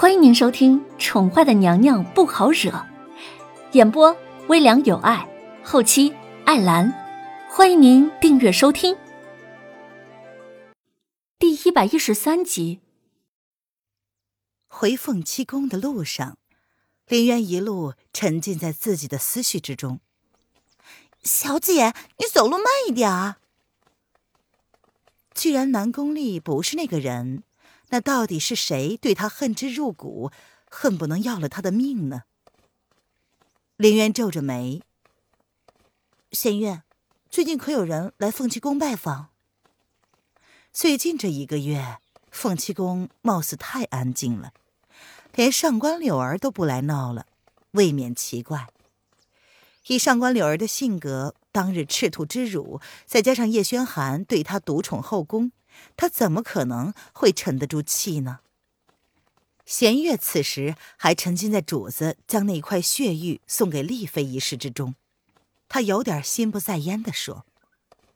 欢迎您收听《宠坏的娘娘不好惹》，演播微凉有爱，后期艾兰。欢迎您订阅收听。第一百一十三集。回凤栖宫的路上，林渊一路沉浸在自己的思绪之中。小姐，你走路慢一点啊！既然南宫丽不是那个人。那到底是谁对他恨之入骨，恨不能要了他的命呢？林渊皱着眉。仙月，最近可有人来凤栖宫拜访？最近这一个月，凤栖宫貌似太安静了，连上官柳儿都不来闹了，未免奇怪。以上官柳儿的性格，当日赤兔之辱，再加上叶轩寒对她独宠后宫。他怎么可能会沉得住气呢？弦月此时还沉浸在主子将那块血玉送给丽妃一事之中，他有点心不在焉地说：“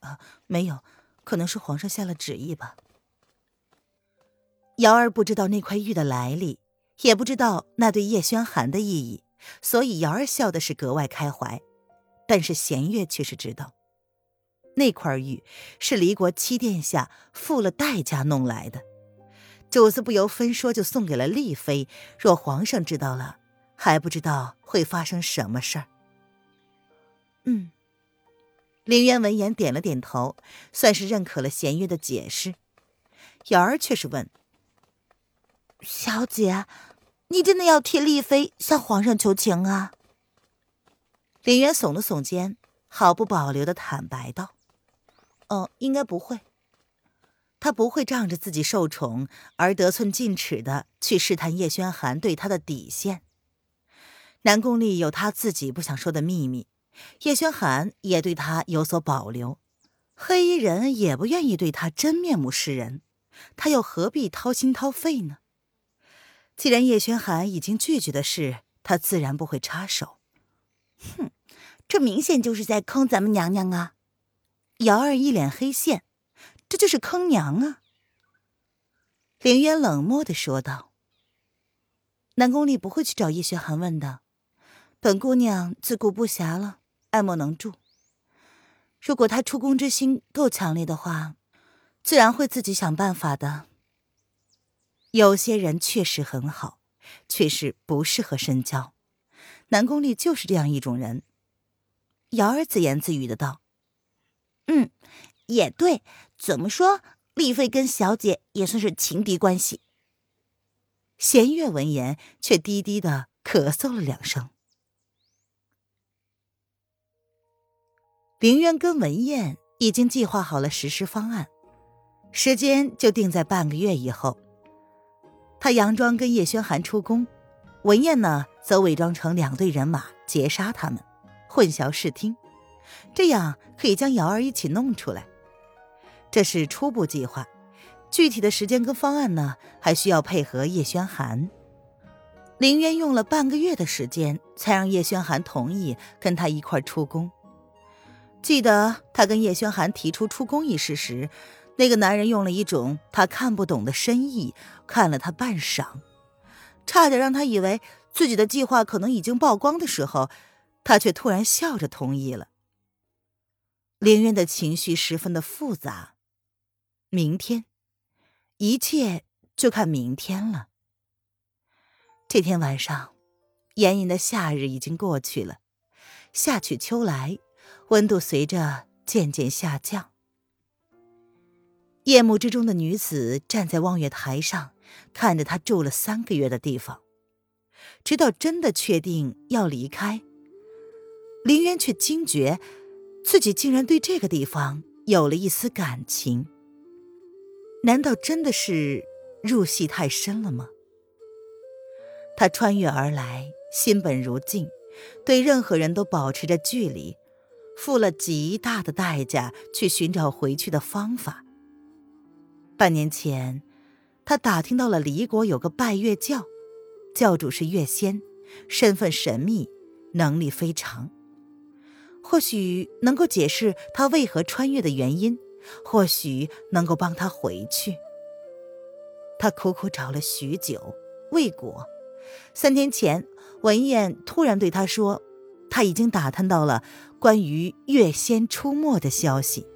啊，没有，可能是皇上下了旨意吧。”瑶儿不知道那块玉的来历，也不知道那对叶轩寒的意义，所以瑶儿笑的是格外开怀。但是弦月却是知道。那块玉是离国七殿下付了代价弄来的，主子不由分说就送给了丽妃。若皇上知道了，还不知道会发生什么事儿。嗯，林渊闻言点了点头，算是认可了弦月的解释。瑶儿却是问：“小姐，你真的要替丽妃向皇上求情啊？”林渊耸了耸肩，毫不保留的坦白道。哦，应该不会。他不会仗着自己受宠而得寸进尺的去试探叶轩寒对他的底线。南宫丽有他自己不想说的秘密，叶轩寒也对他有所保留，黑衣人也不愿意对他真面目示人，他又何必掏心掏肺呢？既然叶轩寒已经拒绝的事，他自然不会插手。哼，这明显就是在坑咱们娘娘啊！瑶儿一脸黑线，这就是坑娘啊！凌渊冷漠的说道：“南宫丽不会去找叶轩寒问的，本姑娘自顾不暇了，爱莫能助。如果他出宫之心够强烈的话，自然会自己想办法的。有些人确实很好，却是不适合深交。南宫丽就是这样一种人。”瑶儿自言自语的道。嗯，也对。怎么说，丽妃跟小姐也算是情敌关系。弦月闻言，却低低的咳嗽了两声。凌渊跟文燕已经计划好了实施方案，时间就定在半个月以后。他佯装跟叶轩寒出宫，文燕呢，则伪装成两队人马截杀他们，混淆视听。这样可以将瑶儿一起弄出来，这是初步计划。具体的时间跟方案呢，还需要配合叶轩寒。林渊用了半个月的时间，才让叶轩寒同意跟他一块出宫。记得他跟叶轩寒提出出宫一事时，那个男人用了一种他看不懂的深意看了他半晌，差点让他以为自己的计划可能已经曝光的时候，他却突然笑着同意了。林渊的情绪十分的复杂，明天，一切就看明天了。这天晚上，炎炎的夏日已经过去了，夏去秋来，温度随着渐渐下降。夜幕之中的女子站在望月台上，看着他住了三个月的地方，直到真的确定要离开，林渊却惊觉。自己竟然对这个地方有了一丝感情，难道真的是入戏太深了吗？他穿越而来，心本如镜，对任何人都保持着距离，付了极大的代价去寻找回去的方法。半年前，他打听到了离国有个拜月教，教主是月仙，身份神秘，能力非常。或许能够解释他为何穿越的原因，或许能够帮他回去。他苦苦找了许久，未果。三天前，文燕突然对他说，他已经打探到了关于月仙出没的消息。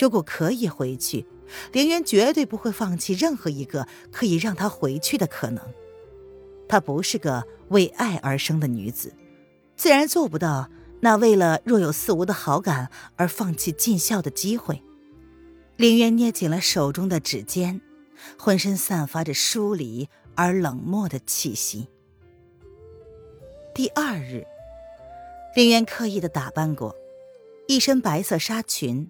如果可以回去，凌渊绝对不会放弃任何一个可以让他回去的可能。她不是个为爱而生的女子，自然做不到那为了若有似无的好感而放弃尽孝的机会。林渊捏紧了手中的指尖，浑身散发着疏离而冷漠的气息。第二日，林渊刻意的打扮过，一身白色纱裙。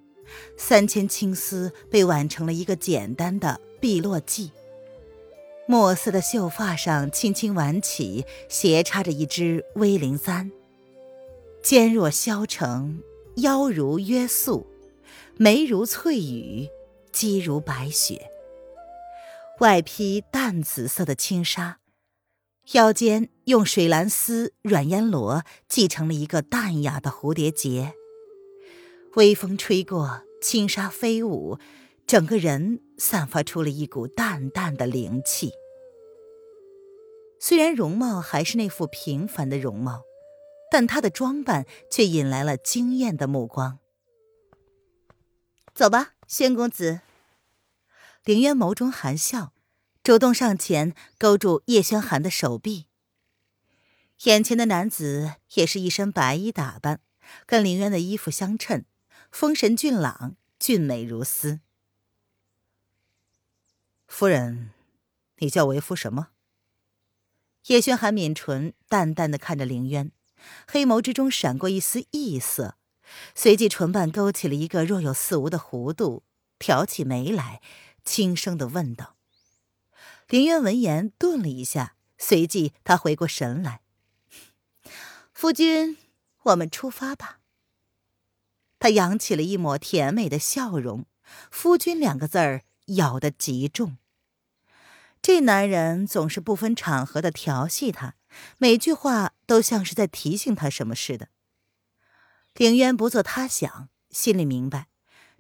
三千青丝被挽成了一个简单的碧落髻，墨色的秀发上轻轻挽起，斜插着一支威灵簪。肩若削成，腰如约素，眉如翠羽，肌如白雪。外披淡紫色的轻纱，腰间用水蓝丝软烟罗系成了一个淡雅的蝴蝶结。微风吹过，轻纱飞舞，整个人散发出了一股淡淡的灵气。虽然容貌还是那副平凡的容貌，但她的装扮却引来了惊艳的目光。走吧，宣公子。凌渊眸中含笑，主动上前勾住叶轩寒的手臂。眼前的男子也是一身白衣打扮，跟凌渊的衣服相衬。风神俊朗，俊美如斯。夫人，你叫为夫什么？叶轩寒抿唇，淡淡的看着凌渊，黑眸之中闪过一丝异色，随即唇瓣勾起了一个若有似无的弧度，挑起眉来，轻声的问道。林渊闻言顿了一下，随即他回过神来：“夫君，我们出发吧。”他扬起了一抹甜美的笑容，“夫君”两个字儿咬得极重。这男人总是不分场合的调戏她，每句话都像是在提醒他什么似的。凌渊不做他想，心里明白，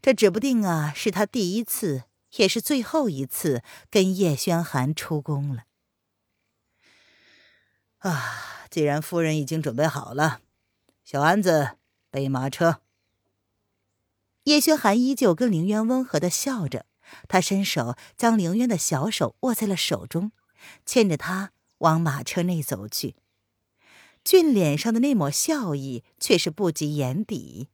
这指不定啊，是他第一次，也是最后一次跟叶轩寒出宫了。啊，既然夫人已经准备好了，小安子备马车。叶轩寒依旧跟凌渊温和的笑着，他伸手将凌渊的小手握在了手中，牵着他往马车内走去。俊脸上的那抹笑意却是不及眼底，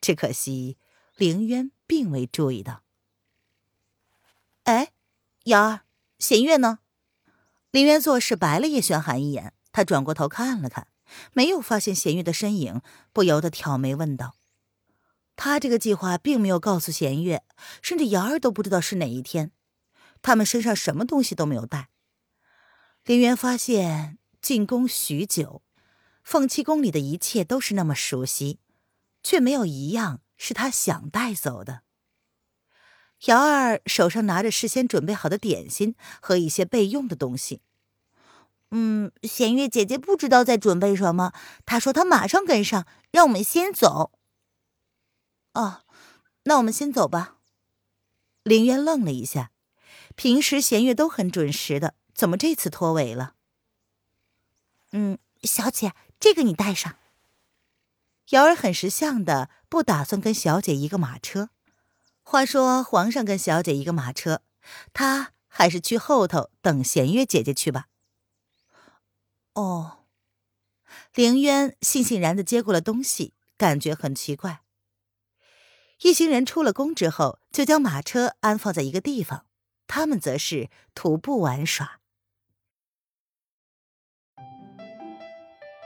只可惜凌渊并未注意到。哎，瑶儿，弦月呢？凌渊做事白了叶玄寒一眼，他转过头看了看，没有发现弦月的身影，不由得挑眉问道。他这个计划并没有告诉弦月，甚至瑶儿都不知道是哪一天。他们身上什么东西都没有带。林渊发现进宫许久，凤栖宫里的一切都是那么熟悉，却没有一样是他想带走的。瑶儿手上拿着事先准备好的点心和一些备用的东西。嗯，弦月姐姐不知道在准备什么，她说她马上跟上，让我们先走。哦，那我们先走吧。林渊愣了一下，平时弦月都很准时的，怎么这次脱尾了？嗯，小姐，这个你带上。瑶儿很识相的，不打算跟小姐一个马车。话说皇上跟小姐一个马车，他还是去后头等弦月姐姐去吧。哦，凌渊悻悻然的接过了东西，感觉很奇怪。一行人出了宫之后，就将马车安放在一个地方，他们则是徒步玩耍。